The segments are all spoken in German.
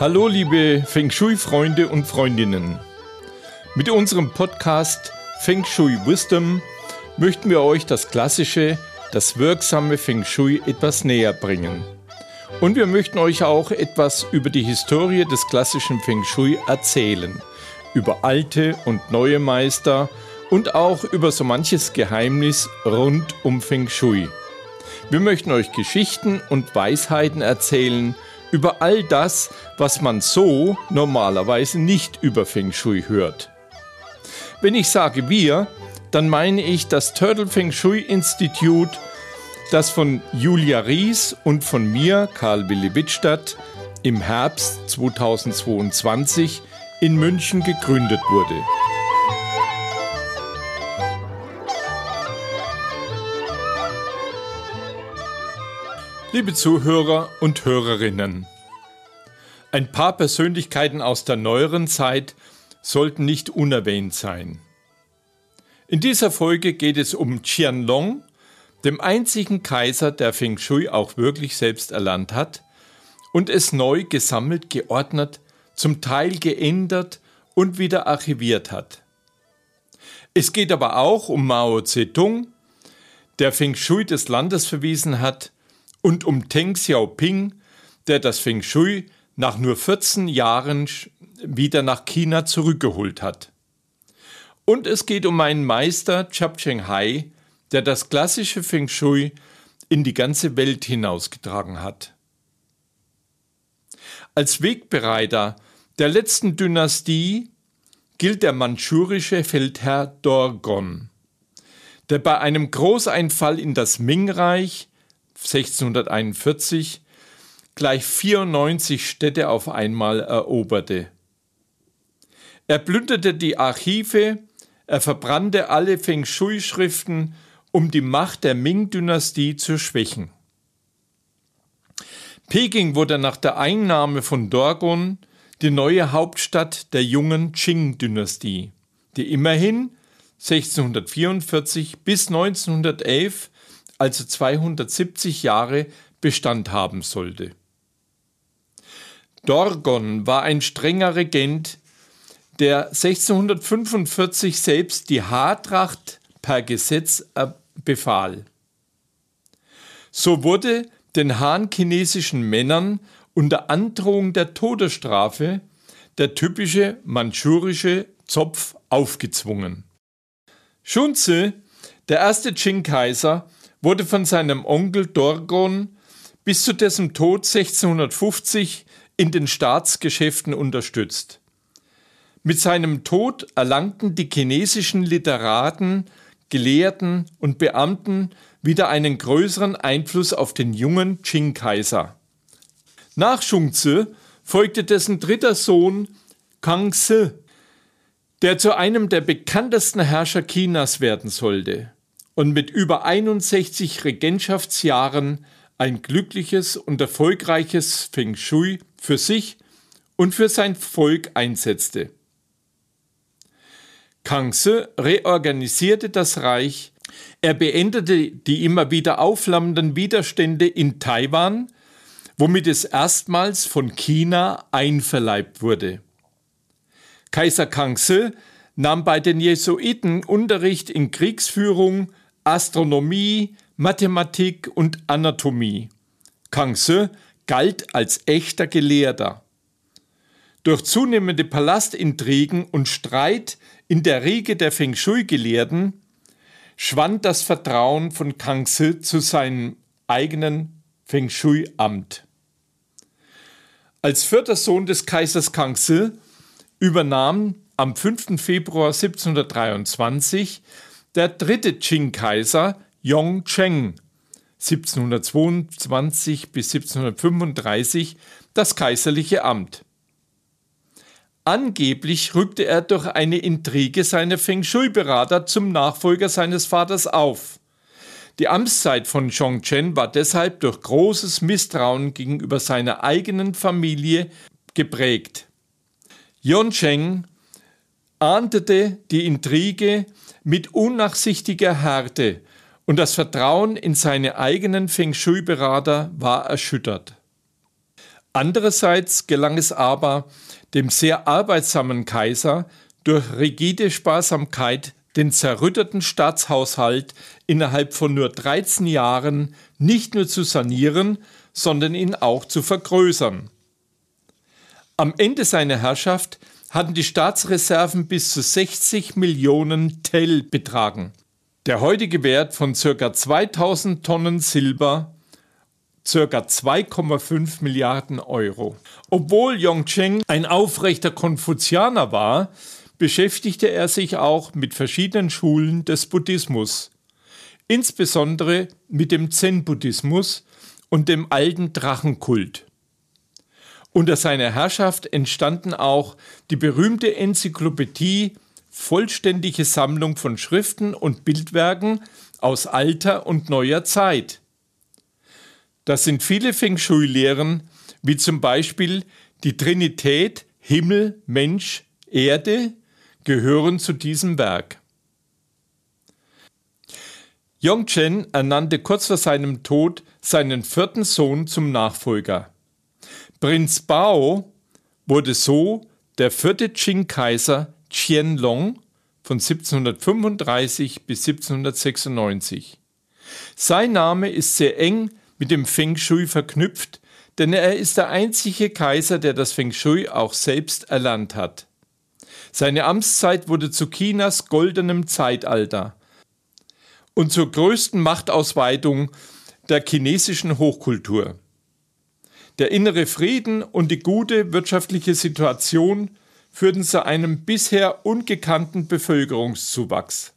Hallo liebe Feng Shui-Freunde und Freundinnen. Mit unserem Podcast Feng Shui Wisdom möchten wir euch das klassische, das wirksame Feng Shui etwas näher bringen. Und wir möchten euch auch etwas über die Historie des klassischen Feng Shui erzählen, über alte und neue Meister und auch über so manches Geheimnis rund um Feng Shui. Wir möchten euch Geschichten und Weisheiten erzählen über all das, was man so normalerweise nicht über Feng Shui hört. Wenn ich sage wir, dann meine ich das Turtle Feng Shui Institute, das von Julia Ries und von mir, Karl Willi Wittstadt, im Herbst 2022 in München gegründet wurde. Liebe Zuhörer und Hörerinnen, ein paar Persönlichkeiten aus der neueren Zeit sollten nicht unerwähnt sein. In dieser Folge geht es um Qianlong, dem einzigen Kaiser, der Feng Shui auch wirklich selbst erlernt hat und es neu gesammelt, geordnet, zum Teil geändert und wieder archiviert hat. Es geht aber auch um Mao Zedong, der Feng Shui des Landes verwiesen hat, und um Teng Xiaoping, der das Feng Shui nach nur 14 Jahren wieder nach China zurückgeholt hat. Und es geht um meinen Meister Chap Cheng Hai, der das klassische Feng Shui in die ganze Welt hinausgetragen hat. Als Wegbereiter der letzten Dynastie gilt der manchurische Feldherr Dorgon, der bei einem Großeinfall in das Ming-Reich 1641 gleich 94 Städte auf einmal eroberte. Er plünderte die Archive, er verbrannte alle Feng Shui-Schriften, um die Macht der Ming-Dynastie zu schwächen. Peking wurde nach der Einnahme von Dorgon die neue Hauptstadt der jungen Qing-Dynastie, die immerhin 1644 bis 1911 also 270 Jahre, Bestand haben sollte. Dorgon war ein strenger Regent, der 1645 selbst die Haartracht per Gesetz befahl. So wurde den han-chinesischen Männern unter Androhung der Todesstrafe der typische manchurische Zopf aufgezwungen. Shunzi, der erste Qing-Kaiser, wurde von seinem Onkel Dorgon bis zu dessen Tod 1650 in den Staatsgeschäften unterstützt. Mit seinem Tod erlangten die chinesischen Literaten, Gelehrten und Beamten wieder einen größeren Einfluss auf den jungen Qing-Kaiser. Nach Shungzi folgte dessen dritter Sohn Kang Se, der zu einem der bekanntesten Herrscher Chinas werden sollte und mit über 61 Regentschaftsjahren ein glückliches und erfolgreiches Feng Shui für sich und für sein Volk einsetzte. Kangse reorganisierte das Reich, er beendete die immer wieder aufflammenden Widerstände in Taiwan, womit es erstmals von China einverleibt wurde. Kaiser Kangse nahm bei den Jesuiten Unterricht in Kriegsführung, Astronomie, Mathematik und Anatomie. Kang Se galt als echter Gelehrter. Durch zunehmende Palastintrigen und Streit in der Riege der Feng Shui-Gelehrten schwand das Vertrauen von Kang Se zu seinem eigenen Feng Shui-Amt. Als vierter Sohn des Kaisers Kang Se übernahm am 5. Februar 1723 der dritte Qing-Kaiser Yongzheng 1722 bis 1735 das kaiserliche Amt. Angeblich rückte er durch eine Intrige seiner Feng Shui-Berater zum Nachfolger seines Vaters auf. Die Amtszeit von Zhongchen war deshalb durch großes Misstrauen gegenüber seiner eigenen Familie geprägt. Yongzheng ahndete die Intrige mit unnachsichtiger Härte und das Vertrauen in seine eigenen Feng Shui-Berater war erschüttert. Andererseits gelang es aber dem sehr arbeitsamen Kaiser durch rigide Sparsamkeit den zerrütteten Staatshaushalt innerhalb von nur 13 Jahren nicht nur zu sanieren, sondern ihn auch zu vergrößern. Am Ende seiner Herrschaft hatten die Staatsreserven bis zu 60 Millionen Tel betragen. Der heutige Wert von ca. 2000 Tonnen Silber ca. 2,5 Milliarden Euro. Obwohl Yongcheng ein aufrechter Konfuzianer war, beschäftigte er sich auch mit verschiedenen Schulen des Buddhismus, insbesondere mit dem Zen-Buddhismus und dem alten Drachenkult. Unter seiner Herrschaft entstanden auch die berühmte Enzyklopädie, vollständige Sammlung von Schriften und Bildwerken aus alter und neuer Zeit. Das sind viele Feng Shui-Lehren, wie zum Beispiel die Trinität Himmel, Mensch, Erde, gehören zu diesem Werk. Yongchen ernannte kurz vor seinem Tod seinen vierten Sohn zum Nachfolger. Prinz Bao wurde so der vierte Qing-Kaiser Qianlong von 1735 bis 1796. Sein Name ist sehr eng mit dem Feng Shui verknüpft, denn er ist der einzige Kaiser, der das Feng Shui auch selbst erlernt hat. Seine Amtszeit wurde zu Chinas goldenem Zeitalter und zur größten Machtausweitung der chinesischen Hochkultur. Der innere Frieden und die gute wirtschaftliche Situation führten zu einem bisher ungekannten Bevölkerungszuwachs.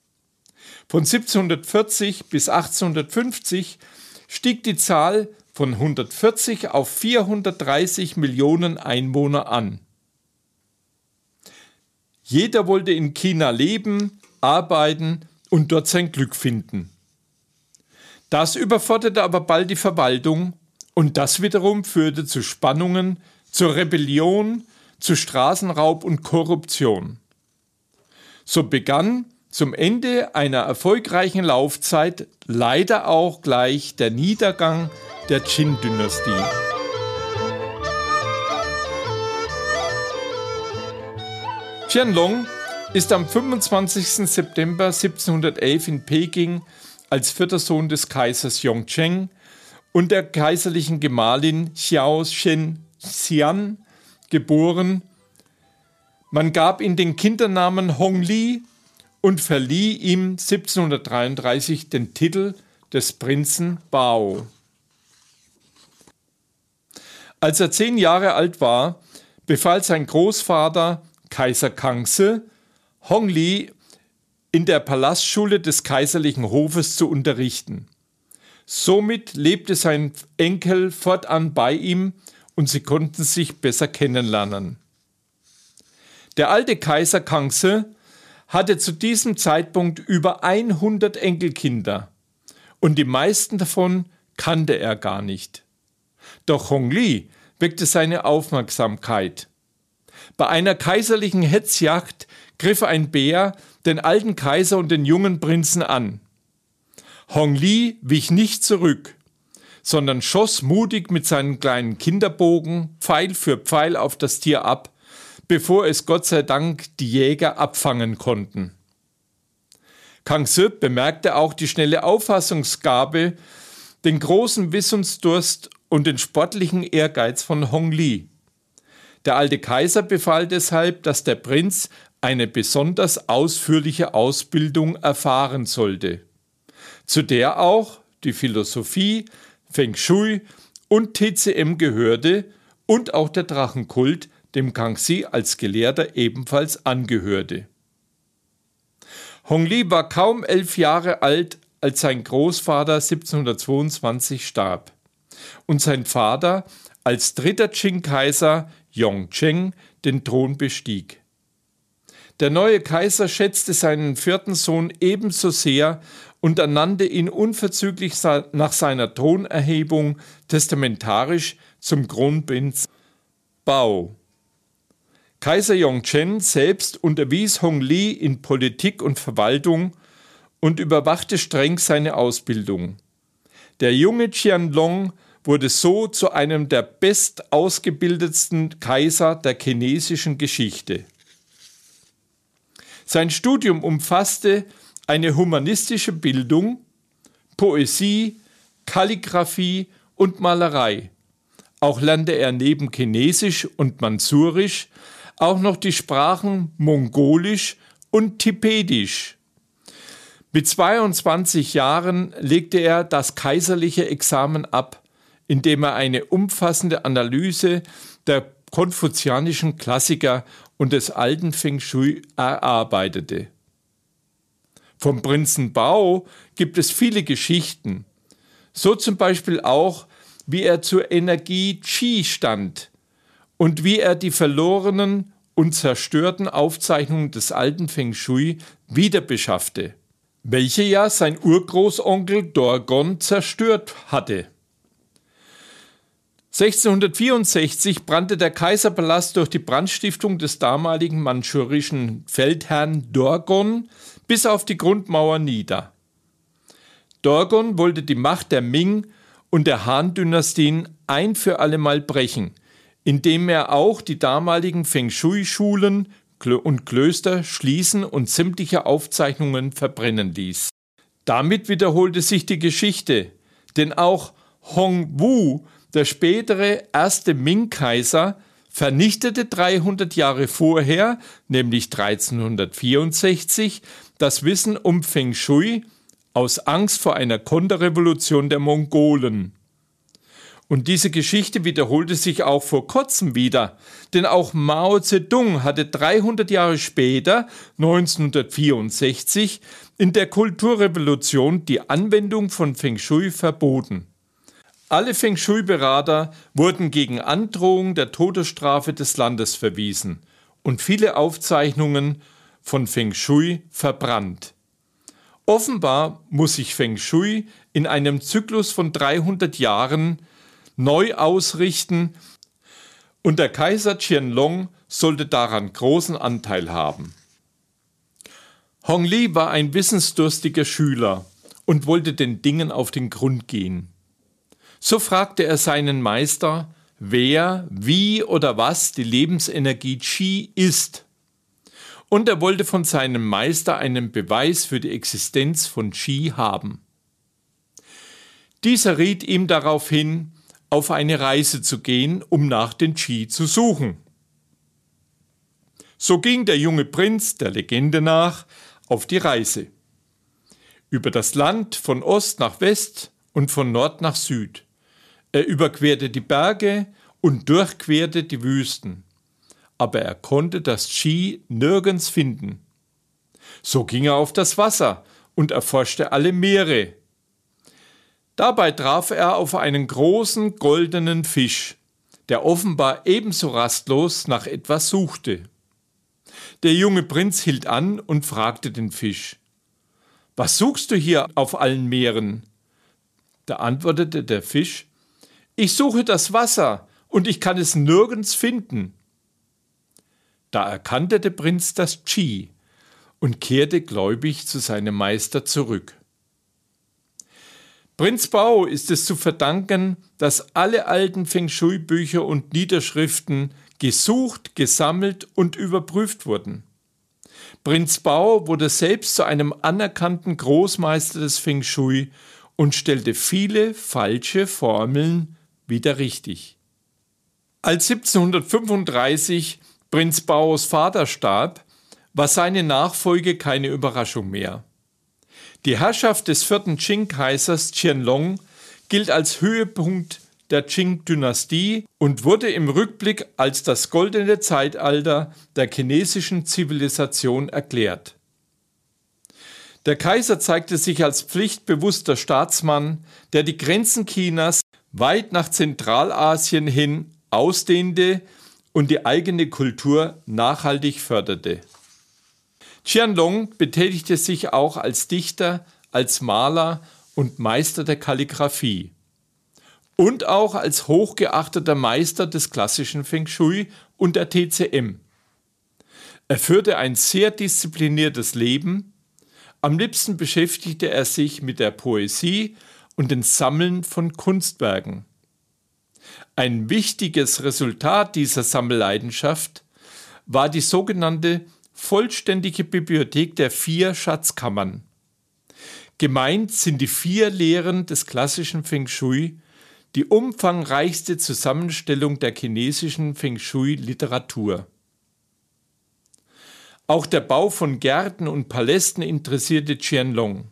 Von 1740 bis 1850 stieg die Zahl von 140 auf 430 Millionen Einwohner an. Jeder wollte in China leben, arbeiten und dort sein Glück finden. Das überforderte aber bald die Verwaltung und das wiederum führte zu Spannungen, zur Rebellion, zu Straßenraub und Korruption. So begann zum Ende einer erfolgreichen Laufzeit leider auch gleich der Niedergang der Qin-Dynastie. Qianlong ist am 25. September 1711 in Peking als vierter Sohn des Kaisers Yongcheng und der kaiserlichen Gemahlin Xiao Shen Xian geboren. Man gab ihm den Kindernamen Hong Li und verlieh ihm 1733 den Titel des Prinzen Bao. Als er zehn Jahre alt war, befahl sein Großvater Kaiser Kangse, Hong Li in der Palastschule des kaiserlichen Hofes zu unterrichten. Somit lebte sein Enkel fortan bei ihm und sie konnten sich besser kennenlernen. Der alte Kaiser Kangse hatte zu diesem Zeitpunkt über 100 Enkelkinder und die meisten davon kannte er gar nicht. Doch Hong Li weckte seine Aufmerksamkeit. Bei einer kaiserlichen Hetzjagd griff ein Bär den alten Kaiser und den jungen Prinzen an. Hong Li wich nicht zurück, sondern schoss mutig mit seinem kleinen Kinderbogen Pfeil für Pfeil auf das Tier ab, bevor es Gott sei Dank die Jäger abfangen konnten. Kang Se bemerkte auch die schnelle Auffassungsgabe, den großen Wissensdurst und den sportlichen Ehrgeiz von Hong Li. Der alte Kaiser befahl deshalb, dass der Prinz eine besonders ausführliche Ausbildung erfahren sollte, zu der auch die Philosophie, Feng Shui und TCM gehörte und auch der Drachenkult, dem Kangxi als Gelehrter ebenfalls angehörte. Hong Li war kaum elf Jahre alt, als sein Großvater 1722 starb und sein Vater als dritter Qing-Kaiser Yongcheng den Thron bestieg. Der neue Kaiser schätzte seinen vierten Sohn ebenso sehr und ernannte ihn unverzüglich nach seiner Thronerhebung testamentarisch zum Kronprinz Bao. Kaiser Yongchen selbst unterwies Hong Li in Politik und Verwaltung und überwachte streng seine Ausbildung. Der junge Qianlong wurde so zu einem der bestausgebildetsten Kaiser der chinesischen Geschichte. Sein Studium umfasste eine humanistische Bildung, Poesie, Kalligraphie und Malerei. Auch lernte er neben Chinesisch und Mansurisch auch noch die Sprachen Mongolisch und Tibetisch. Mit 22 Jahren legte er das kaiserliche Examen ab, indem er eine umfassende Analyse der konfuzianischen Klassiker und des alten Feng Shui erarbeitete. Vom Prinzen Bao gibt es viele Geschichten, so zum Beispiel auch, wie er zur Energie Qi stand und wie er die verlorenen und zerstörten Aufzeichnungen des alten Feng Shui wiederbeschaffte welche ja sein Urgroßonkel Dorgon zerstört hatte. 1664 brannte der Kaiserpalast durch die Brandstiftung des damaligen manchurischen Feldherrn Dorgon bis auf die Grundmauer nieder. Dorgon wollte die Macht der Ming und der Han-Dynastien ein für allemal brechen, indem er auch die damaligen Feng Shui-Schulen und Klöster schließen und sämtliche Aufzeichnungen verbrennen ließ. Damit wiederholte sich die Geschichte, denn auch Hong Wu, der spätere erste Ming-Kaiser, vernichtete 300 Jahre vorher, nämlich 1364, das Wissen um Feng Shui aus Angst vor einer Konterrevolution der Mongolen. Und diese Geschichte wiederholte sich auch vor kurzem wieder, denn auch Mao Zedong hatte 300 Jahre später, 1964, in der Kulturrevolution die Anwendung von Feng Shui verboten. Alle Feng Shui-Berater wurden gegen Androhung der Todesstrafe des Landes verwiesen und viele Aufzeichnungen von Feng Shui verbrannt. Offenbar muss sich Feng Shui in einem Zyklus von 300 Jahren neu ausrichten und der Kaiser Qianlong sollte daran großen Anteil haben. Hong Li war ein wissensdurstiger Schüler und wollte den Dingen auf den Grund gehen. So fragte er seinen Meister, wer, wie oder was die Lebensenergie Qi ist. Und er wollte von seinem Meister einen Beweis für die Existenz von Qi haben. Dieser riet ihm darauf hin, auf eine Reise zu gehen, um nach den Qi zu suchen. So ging der junge Prinz der Legende nach auf die Reise. Über das Land von Ost nach West und von Nord nach Süd. Er überquerte die Berge und durchquerte die Wüsten. Aber er konnte das Qi nirgends finden. So ging er auf das Wasser und erforschte alle Meere, Dabei traf er auf einen großen goldenen Fisch, der offenbar ebenso rastlos nach etwas suchte. Der junge Prinz hielt an und fragte den Fisch Was suchst du hier auf allen Meeren? Da antwortete der Fisch Ich suche das Wasser, und ich kann es nirgends finden. Da erkannte der Prinz das Chi und kehrte gläubig zu seinem Meister zurück. Prinz Bao ist es zu verdanken, dass alle alten Feng Shui-Bücher und Niederschriften gesucht, gesammelt und überprüft wurden. Prinz Bao wurde selbst zu einem anerkannten Großmeister des Feng Shui und stellte viele falsche Formeln wieder richtig. Als 1735 Prinz Baos Vater starb, war seine Nachfolge keine Überraschung mehr. Die Herrschaft des vierten Qing-Kaisers Qianlong gilt als Höhepunkt der Qing-Dynastie und wurde im Rückblick als das goldene Zeitalter der chinesischen Zivilisation erklärt. Der Kaiser zeigte sich als pflichtbewusster Staatsmann, der die Grenzen Chinas weit nach Zentralasien hin ausdehnte und die eigene Kultur nachhaltig förderte. Qianlong betätigte sich auch als Dichter, als Maler und Meister der Kalligraphie und auch als hochgeachteter Meister des klassischen Feng Shui und der TCM. Er führte ein sehr diszipliniertes Leben. Am liebsten beschäftigte er sich mit der Poesie und dem Sammeln von Kunstwerken. Ein wichtiges Resultat dieser Sammelleidenschaft war die sogenannte vollständige Bibliothek der vier Schatzkammern. Gemeint sind die vier Lehren des klassischen Feng Shui, die umfangreichste Zusammenstellung der chinesischen Feng Shui-Literatur. Auch der Bau von Gärten und Palästen interessierte Qianlong.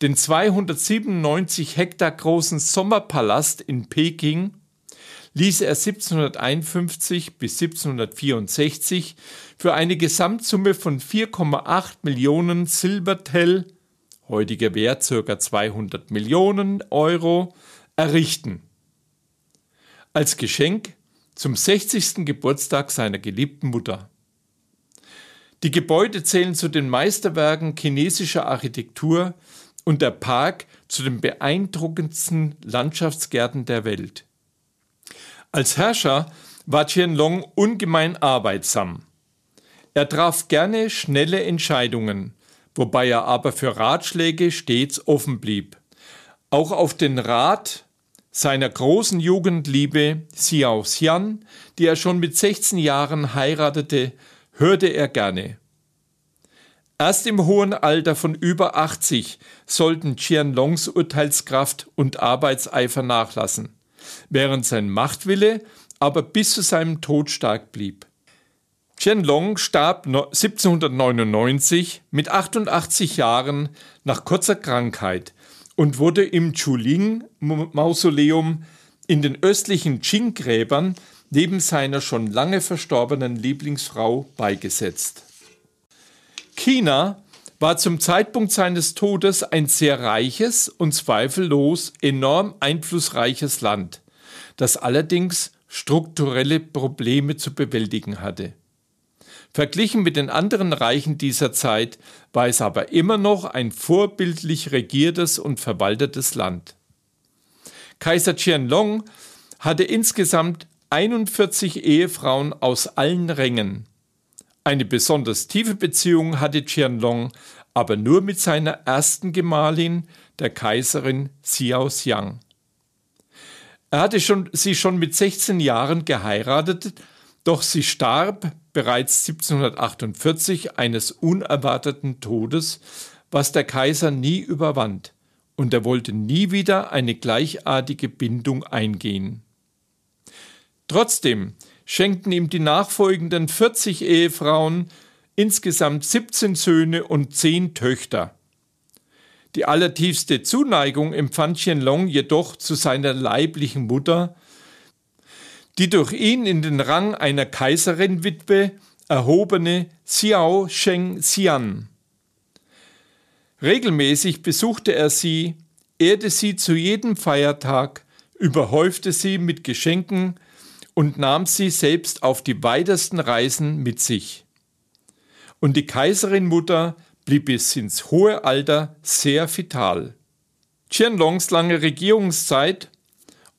Den 297 Hektar großen Sommerpalast in Peking ließ er 1751 bis 1764 für eine Gesamtsumme von 4,8 Millionen Silbertell, heutiger Wert ca. 200 Millionen Euro, errichten. Als Geschenk zum 60. Geburtstag seiner geliebten Mutter. Die Gebäude zählen zu den Meisterwerken chinesischer Architektur und der Park zu den beeindruckendsten Landschaftsgärten der Welt. Als Herrscher war Qianlong ungemein arbeitsam. Er traf gerne schnelle Entscheidungen, wobei er aber für Ratschläge stets offen blieb. Auch auf den Rat seiner großen Jugendliebe Xiao Xian, die er schon mit 16 Jahren heiratete, hörte er gerne. Erst im hohen Alter von über 80 sollten Qianlongs Urteilskraft und Arbeitseifer nachlassen, während sein Machtwille aber bis zu seinem Tod stark blieb. Qianlong starb 1799 mit 88 Jahren nach kurzer Krankheit und wurde im Chuling-Mausoleum in den östlichen Qing-Gräbern neben seiner schon lange verstorbenen Lieblingsfrau beigesetzt. China war zum Zeitpunkt seines Todes ein sehr reiches und zweifellos enorm einflussreiches Land, das allerdings strukturelle Probleme zu bewältigen hatte. Verglichen mit den anderen Reichen dieser Zeit war es aber immer noch ein vorbildlich regiertes und verwaltetes Land. Kaiser Qianlong hatte insgesamt 41 Ehefrauen aus allen Rängen. Eine besonders tiefe Beziehung hatte Qianlong aber nur mit seiner ersten Gemahlin, der Kaiserin Xiao Xiang. Er hatte schon, sie schon mit 16 Jahren geheiratet, doch sie starb bereits 1748 eines unerwarteten Todes, was der Kaiser nie überwand, und er wollte nie wieder eine gleichartige Bindung eingehen. Trotzdem schenkten ihm die nachfolgenden 40 Ehefrauen insgesamt 17 Söhne und 10 Töchter. Die allertiefste Zuneigung empfand Qianlong jedoch zu seiner leiblichen Mutter, die durch ihn in den Rang einer Kaiserinwitwe erhobene Xiao Sheng Xian. Regelmäßig besuchte er sie, ehrte sie zu jedem Feiertag, überhäufte sie mit Geschenken und nahm sie selbst auf die weitesten Reisen mit sich. Und die Kaiserin-Mutter blieb bis ins hohe Alter sehr vital. Qianlongs lange Regierungszeit,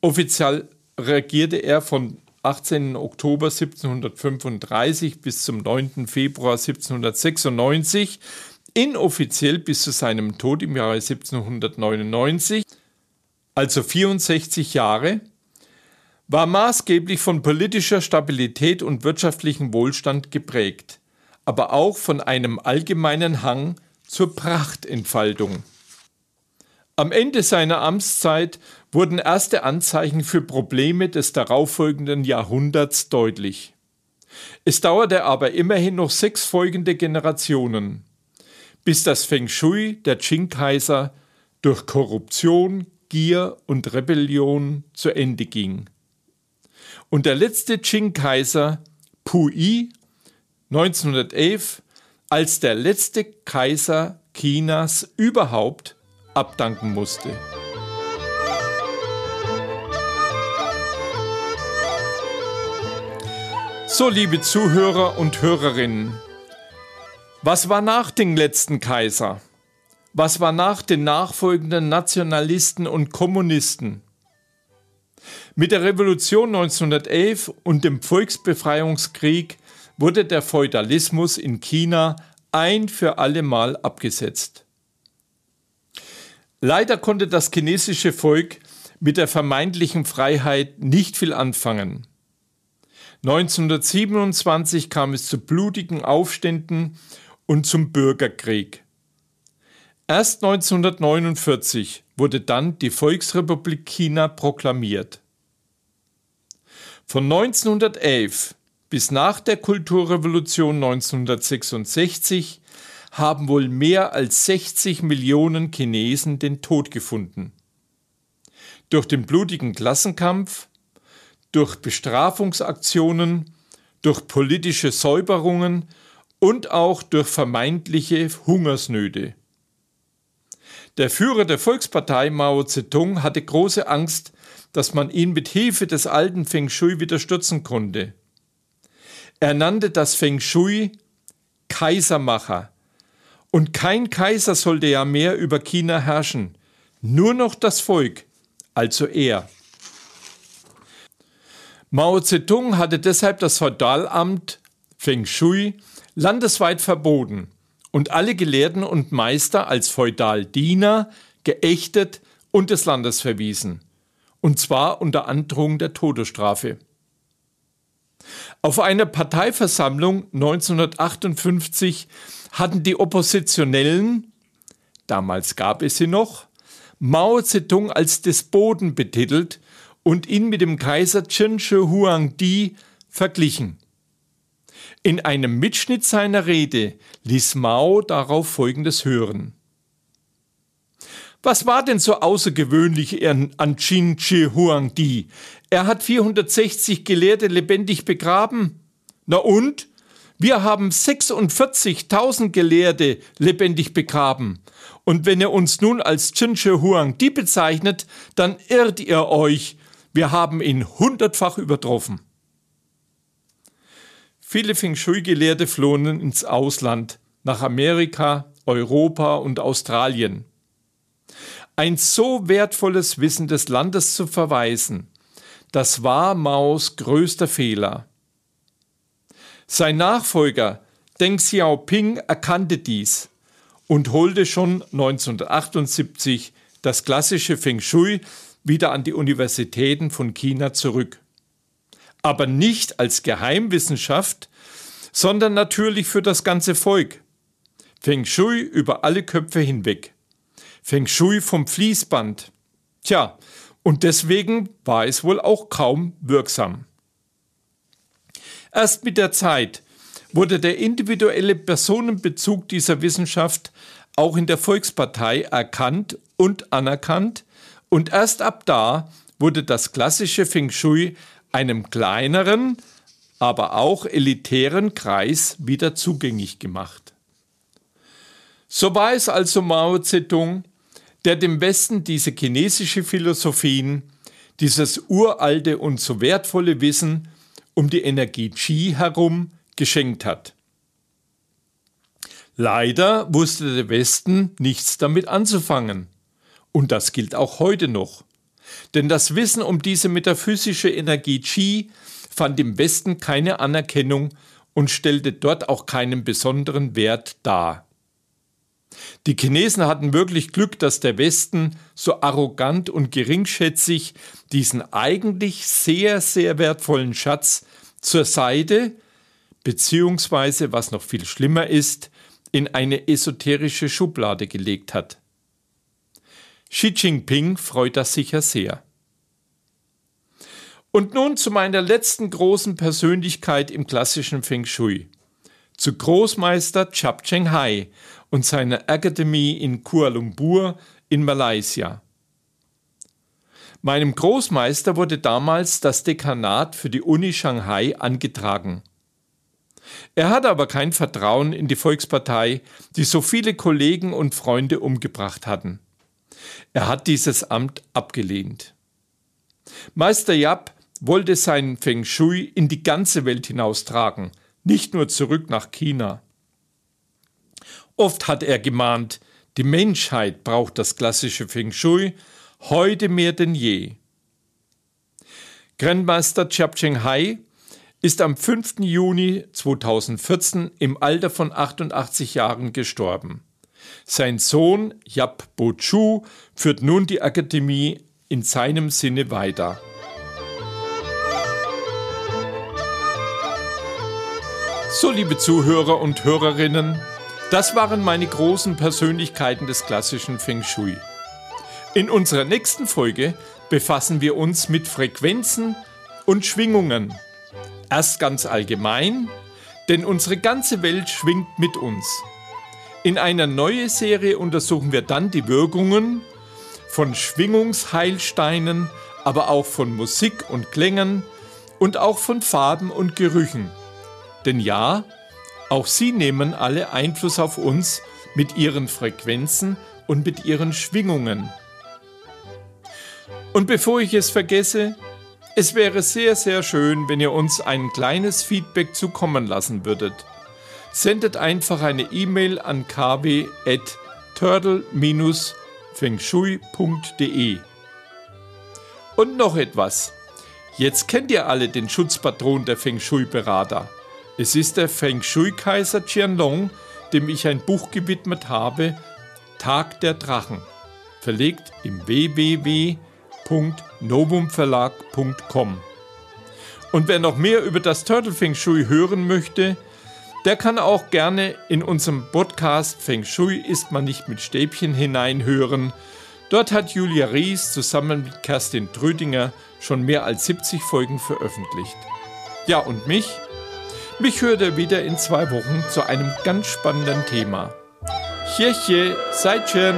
offiziell regierte er von 18. Oktober 1735 bis zum 9. Februar 1796, inoffiziell bis zu seinem Tod im Jahre 1799, also 64 Jahre, war maßgeblich von politischer Stabilität und wirtschaftlichem Wohlstand geprägt, aber auch von einem allgemeinen Hang zur Prachtentfaltung. Am Ende seiner Amtszeit wurden erste Anzeichen für Probleme des darauffolgenden Jahrhunderts deutlich. Es dauerte aber immerhin noch sechs folgende Generationen, bis das Feng Shui der Qing-Kaiser durch Korruption, Gier und Rebellion zu Ende ging. Und der letzte Qing-Kaiser, Puyi, 1911, als der letzte Kaiser Chinas überhaupt abdanken musste. So, liebe Zuhörer und Hörerinnen, was war nach dem letzten Kaiser? Was war nach den nachfolgenden Nationalisten und Kommunisten? Mit der Revolution 1911 und dem Volksbefreiungskrieg wurde der Feudalismus in China ein für allemal abgesetzt. Leider konnte das chinesische Volk mit der vermeintlichen Freiheit nicht viel anfangen. 1927 kam es zu blutigen Aufständen und zum Bürgerkrieg. Erst 1949 wurde dann die Volksrepublik China proklamiert. Von 1911 bis nach der Kulturrevolution 1966 haben wohl mehr als 60 Millionen Chinesen den Tod gefunden. Durch den blutigen Klassenkampf, durch Bestrafungsaktionen, durch politische Säuberungen und auch durch vermeintliche Hungersnöte. Der Führer der Volkspartei Mao Zedong hatte große Angst, dass man ihn mit Hilfe des alten Feng Shui wieder stürzen konnte. Er nannte das Feng Shui Kaisermacher. Und kein Kaiser sollte ja mehr über China herrschen, nur noch das Volk, also er. Mao Zedong hatte deshalb das Feudalamt Feng Shui landesweit verboten und alle Gelehrten und Meister als Feudaldiener geächtet und des Landes verwiesen, und zwar unter Androhung der Todesstrafe. Auf einer Parteiversammlung 1958 hatten die Oppositionellen, damals gab es sie noch, Mao Zedong als Despoten betitelt und ihn mit dem Kaiser Chen Shi Huangdi verglichen. In einem Mitschnitt seiner Rede ließ Mao darauf Folgendes hören. Was war denn so außergewöhnlich an Qin Shi Huangdi? Er hat 460 Gelehrte lebendig begraben. Na und? Wir haben 46.000 Gelehrte lebendig begraben. Und wenn ihr uns nun als Qin Shi Huangdi bezeichnet, dann irrt ihr euch. Wir haben ihn hundertfach übertroffen. Viele Feng Shui-Gelehrte flohen ins Ausland, nach Amerika, Europa und Australien. Ein so wertvolles Wissen des Landes zu verweisen, das war Maos größter Fehler. Sein Nachfolger Deng Xiaoping erkannte dies und holte schon 1978 das klassische Feng Shui wieder an die Universitäten von China zurück aber nicht als Geheimwissenschaft, sondern natürlich für das ganze Volk. Feng Shui über alle Köpfe hinweg. Feng Shui vom Fließband. Tja, und deswegen war es wohl auch kaum wirksam. Erst mit der Zeit wurde der individuelle Personenbezug dieser Wissenschaft auch in der Volkspartei erkannt und anerkannt, und erst ab da wurde das klassische Feng Shui einem kleineren, aber auch elitären Kreis wieder zugänglich gemacht. So war es also Mao Zedong, der dem Westen diese chinesische Philosophien, dieses uralte und so wertvolle Wissen um die Energie Qi herum geschenkt hat. Leider wusste der Westen nichts damit anzufangen. Und das gilt auch heute noch. Denn das Wissen um diese metaphysische Energie Qi fand im Westen keine Anerkennung und stellte dort auch keinen besonderen Wert dar. Die Chinesen hatten wirklich Glück, dass der Westen so arrogant und geringschätzig diesen eigentlich sehr, sehr wertvollen Schatz zur Seite, beziehungsweise, was noch viel schlimmer ist, in eine esoterische Schublade gelegt hat. Xi Jinping freut das sicher sehr. Und nun zu meiner letzten großen Persönlichkeit im klassischen Feng Shui, zu Großmeister Chap Cheng Hai und seiner Akademie in Kuala Lumpur in Malaysia. Meinem Großmeister wurde damals das Dekanat für die Uni Shanghai angetragen. Er hatte aber kein Vertrauen in die Volkspartei, die so viele Kollegen und Freunde umgebracht hatten. Er hat dieses Amt abgelehnt. Meister Yap wollte sein Feng Shui in die ganze Welt hinaustragen, nicht nur zurück nach China. Oft hat er gemahnt, die Menschheit braucht das klassische Feng Shui heute mehr denn je. Grandmaster Chiap Cheng Hai ist am 5. Juni 2014 im Alter von 88 Jahren gestorben. Sein Sohn Yap Bo Chu führt nun die Akademie in seinem Sinne weiter. So, liebe Zuhörer und Hörerinnen, das waren meine großen Persönlichkeiten des klassischen Feng Shui. In unserer nächsten Folge befassen wir uns mit Frequenzen und Schwingungen. Erst ganz allgemein, denn unsere ganze Welt schwingt mit uns. In einer neuen Serie untersuchen wir dann die Wirkungen von Schwingungsheilsteinen, aber auch von Musik und Klängen und auch von Farben und Gerüchen. Denn ja, auch sie nehmen alle Einfluss auf uns mit ihren Frequenzen und mit ihren Schwingungen. Und bevor ich es vergesse, es wäre sehr, sehr schön, wenn ihr uns ein kleines Feedback zukommen lassen würdet. Sendet einfach eine E-Mail an kw.turtle-fengshui.de. Und noch etwas. Jetzt kennt ihr alle den Schutzpatron der Feng Shui-Berater. Es ist der Feng Shui-Kaiser Qianlong, dem ich ein Buch gewidmet habe, Tag der Drachen, verlegt im www.novumverlag.com. Und wer noch mehr über das Turtle Feng Shui hören möchte, der kann auch gerne in unserem Podcast Feng Shui ist man nicht mit Stäbchen hineinhören. Dort hat Julia Ries zusammen mit Kerstin Trödinger schon mehr als 70 Folgen veröffentlicht. Ja, und mich? Mich hört er wieder in zwei Wochen zu einem ganz spannenden Thema. Chirche, Seitchen!